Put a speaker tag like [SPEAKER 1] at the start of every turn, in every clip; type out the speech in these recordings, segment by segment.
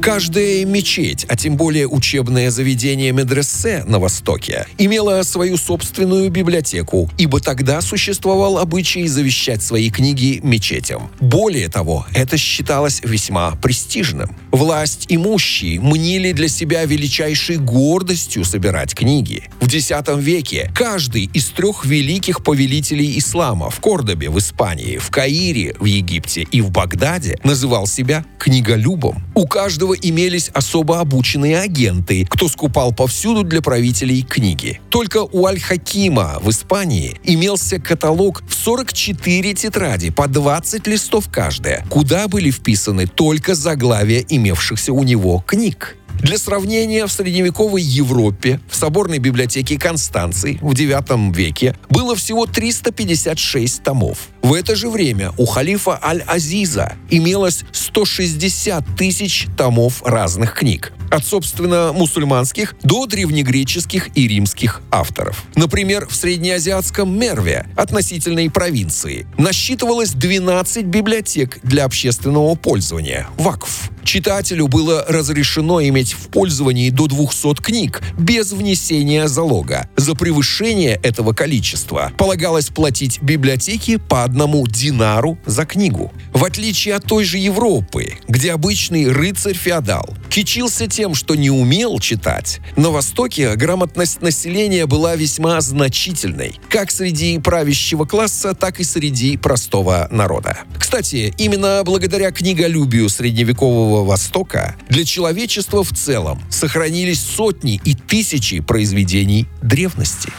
[SPEAKER 1] Каждая мечеть, а тем более учебное заведение медресе на Востоке, имела свою собственную библиотеку, ибо тогда существовал обычай завещать свои книги мечетям. Более того, это считалось весьма престижным. Власть имущие мнили для себя величайшей гордостью собирать книги. В X веке каждый из трех великих повелителей ислама в Кордобе в Испании, в Каире в Египте и в Багдаде называл себя книголюбом. У каждого этого имелись особо обученные агенты, кто скупал повсюду для правителей книги. Только у Аль-Хакима в Испании имелся каталог в 44 тетради по 20 листов каждая, куда были вписаны только заглавия имевшихся у него книг. Для сравнения, в средневековой Европе в соборной библиотеке Констанции в IX веке было всего 356 томов. В это же время у халифа Аль-Азиза имелось 160 тысяч томов разных книг от, собственно, мусульманских до древнегреческих и римских авторов. Например, в среднеазиатском Мерве, относительной провинции, насчитывалось 12 библиотек для общественного пользования – ВАКФ. Читателю было разрешено иметь в пользовании до 200 книг без внесения залога. За превышение этого количества полагалось платить библиотеке по одному динару за книгу. В отличие от той же Европы, где обычный рыцарь-феодал кичился тем, что не умел читать, на Востоке грамотность населения была весьма значительной, как среди правящего класса, так и среди простого народа. Кстати, именно благодаря книголюбию средневекового Востока для человечества в целом сохранились сотни и тысячи произведений древности.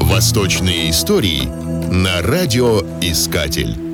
[SPEAKER 2] Восточные истории на радиоискатель.